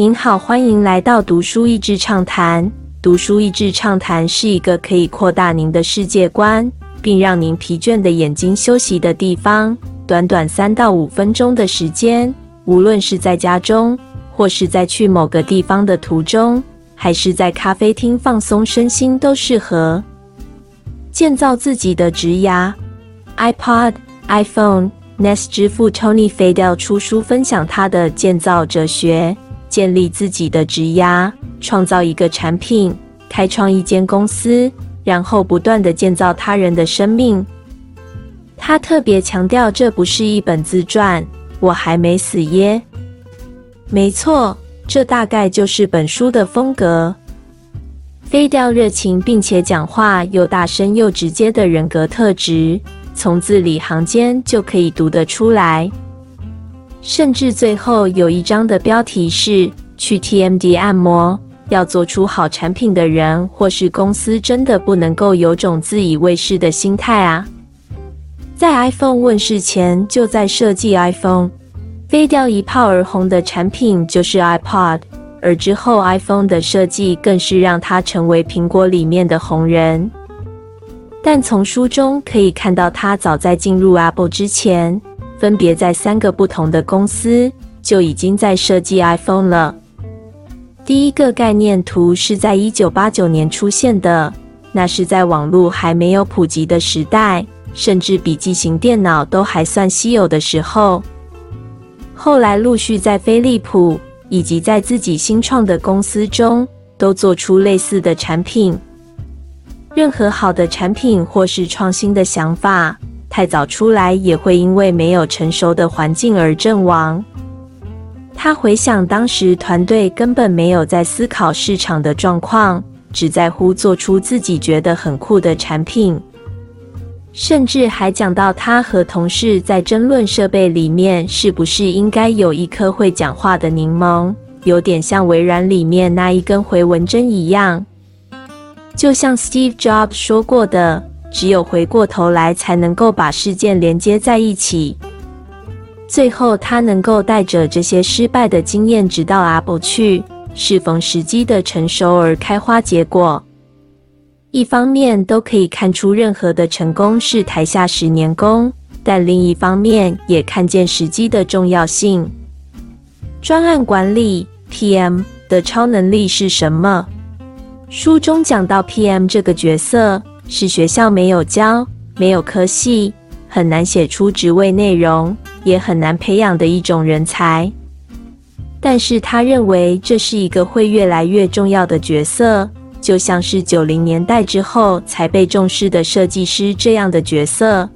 您好，欢迎来到读书益智畅谈。读书益智畅谈是一个可以扩大您的世界观，并让您疲倦的眼睛休息的地方。短短三到五分钟的时间，无论是在家中，或是在去某个地方的途中，还是在咖啡厅放松身心，都适合建造自己的职涯。iPod、iPhone、Nest 之父 Tony Fadell 出书分享他的建造哲学：建立自己的职涯，创造一个产品，开创一间公司，然后不断的建造他人的生命。他特别强调，这不是一本自传。我还没死耶。没错，这大概就是本书的风格。飞调热情，并且讲话又大声又直接的人格特质。从字里行间就可以读得出来，甚至最后有一章的标题是“去 TMD 按摩”。要做出好产品的人或是公司，真的不能够有种自以为是的心态啊！在 iPhone 问世前就在设计 iPhone，飞掉一炮而红的产品就是 iPod，而之后 iPhone 的设计更是让它成为苹果里面的红人。但从书中可以看到，他早在进入 Apple 之前，分别在三个不同的公司就已经在设计 iPhone 了。第一个概念图是在一九八九年出现的，那是在网络还没有普及的时代，甚至笔记型电脑都还算稀有的时候。后来陆续在飞利浦以及在自己新创的公司中，都做出类似的产品。任何好的产品或是创新的想法，太早出来也会因为没有成熟的环境而阵亡。他回想当时团队根本没有在思考市场的状况，只在乎做出自己觉得很酷的产品，甚至还讲到他和同事在争论设备里面是不是应该有一颗会讲话的柠檬，有点像微软里面那一根回纹针一样。就像 Steve Jobs 说过的，只有回过头来，才能够把事件连接在一起。最后，他能够带着这些失败的经验，直到 Apple 去，适逢时机的成熟而开花结果。一方面都可以看出，任何的成功是台下十年功；但另一方面，也看见时机的重要性。专案管理 PM 的超能力是什么？书中讲到，PM 这个角色是学校没有教、没有科系，很难写出职位内容，也很难培养的一种人才。但是他认为这是一个会越来越重要的角色，就像是九零年代之后才被重视的设计师这样的角色。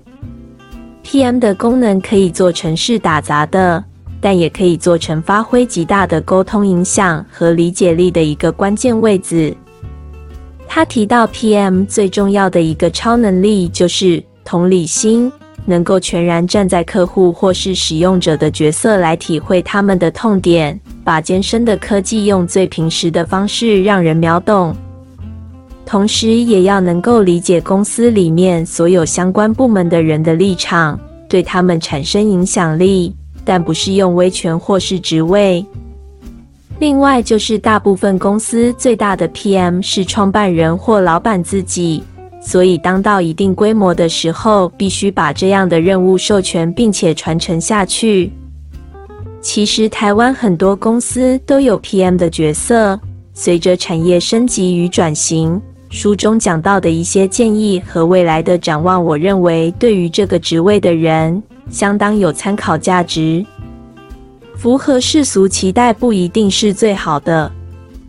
PM 的功能可以做成是打杂的，但也可以做成发挥极大的沟通影响和理解力的一个关键位置。他提到，PM 最重要的一个超能力就是同理心，能够全然站在客户或是使用者的角色来体会他们的痛点，把艰深的科技用最平实的方式让人秒懂。同时，也要能够理解公司里面所有相关部门的人的立场，对他们产生影响力，但不是用威权或是职位。另外，就是大部分公司最大的 PM 是创办人或老板自己，所以当到一定规模的时候，必须把这样的任务授权并且传承下去。其实，台湾很多公司都有 PM 的角色。随着产业升级与转型，书中讲到的一些建议和未来的展望，我认为对于这个职位的人相当有参考价值。符合世俗期待不一定是最好的。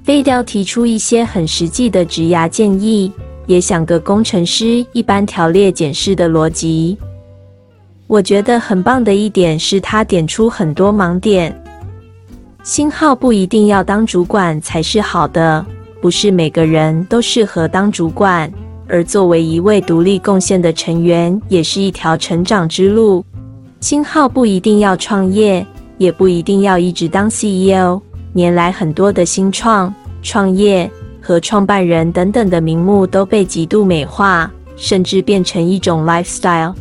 飞雕提出一些很实际的职涯建议，也想个工程师一般条列检视的逻辑。我觉得很棒的一点是他点出很多盲点。星号不一定要当主管才是好的，不是每个人都适合当主管，而作为一位独立贡献的成员，也是一条成长之路。星号不一定要创业。也不一定要一直当 CEO。年来，很多的新创、创业和创办人等等的名目都被极度美化，甚至变成一种 lifestyle。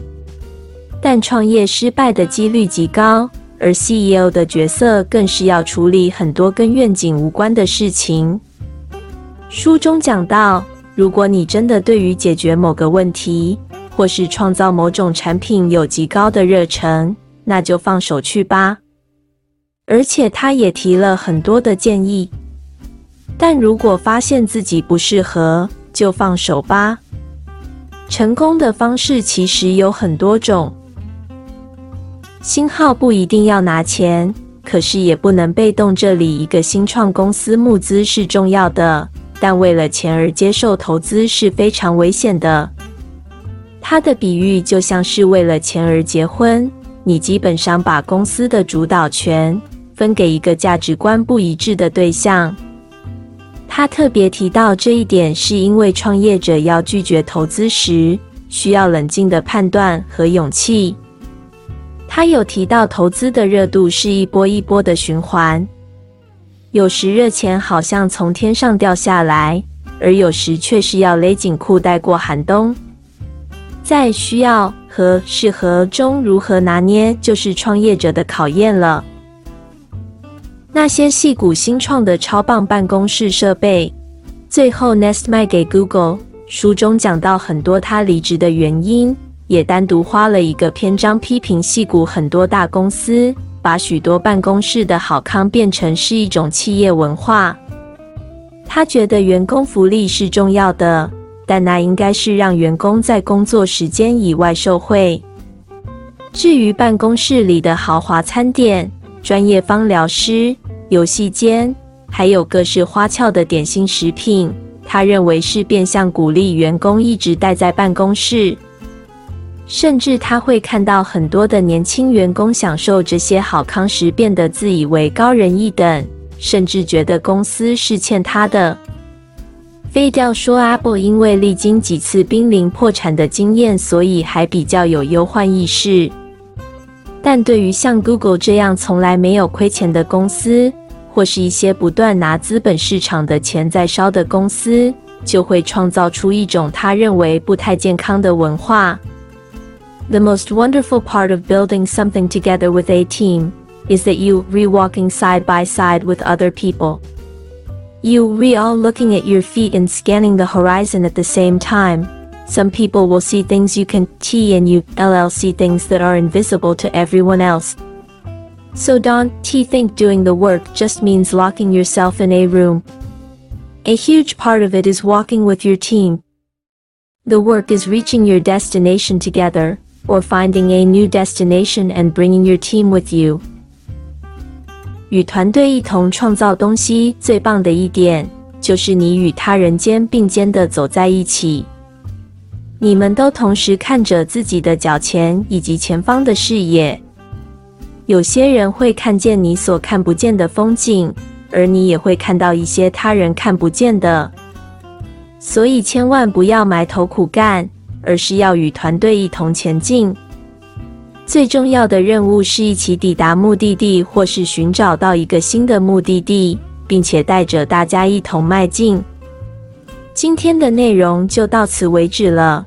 但创业失败的几率极高，而 CEO 的角色更是要处理很多跟愿景无关的事情。书中讲到，如果你真的对于解决某个问题，或是创造某种产品有极高的热忱，那就放手去吧。而且他也提了很多的建议。但如果发现自己不适合，就放手吧。成功的方式其实有很多种。星号不一定要拿钱，可是也不能被动。这里一个新创公司募资是重要的，但为了钱而接受投资是非常危险的。他的比喻就像是为了钱而结婚，你基本上把公司的主导权分给一个价值观不一致的对象。他特别提到这一点，是因为创业者要拒绝投资时，需要冷静的判断和勇气。他有提到，投资的热度是一波一波的循环，有时热钱好像从天上掉下来，而有时却是要勒紧裤带过寒冬。在需要和适合中如何拿捏，就是创业者的考验了。那些细谷新创的超棒办公室设备，最后 Nest 卖给 Google。书中讲到很多他离职的原因，也单独花了一个篇章批评细股很多大公司把许多办公室的好康变成是一种企业文化。他觉得员工福利是重要的，但那应该是让员工在工作时间以外受惠。至于办公室里的豪华餐点、专业芳疗师，游戏间还有各式花俏的点心食品，他认为是变相鼓励员工一直待在办公室，甚至他会看到很多的年轻员工享受这些好康时，变得自以为高人一等，甚至觉得公司是欠他的。飞调说阿布因为历经几次濒临破产的经验，所以还比较有忧患意识。但对于像 Google 这样从来没有亏钱的公司，或是一些不断拿资本市场的钱在烧的公司，就会创造出一种他认为不太健康的文化。The most wonderful part of building something together with a team is that you re walking side by side with other people. You re all looking at your feet and scanning the horizon at the same time. Some people will see things you can T and you LLC things that are invisible to everyone else. So don't T think doing the work just means locking yourself in a room. A huge part of it is walking with your team. The work is reaching your destination together, or finding a new destination and bringing your team with you. 与团队一同创造东西，最棒的一点就是你与他人肩并肩的走在一起。 你们都同时看着自己的脚前以及前方的视野。有些人会看见你所看不见的风景，而你也会看到一些他人看不见的。所以千万不要埋头苦干，而是要与团队一同前进。最重要的任务是一起抵达目的地，或是寻找到一个新的目的地，并且带着大家一同迈进。今天的内容就到此为止了。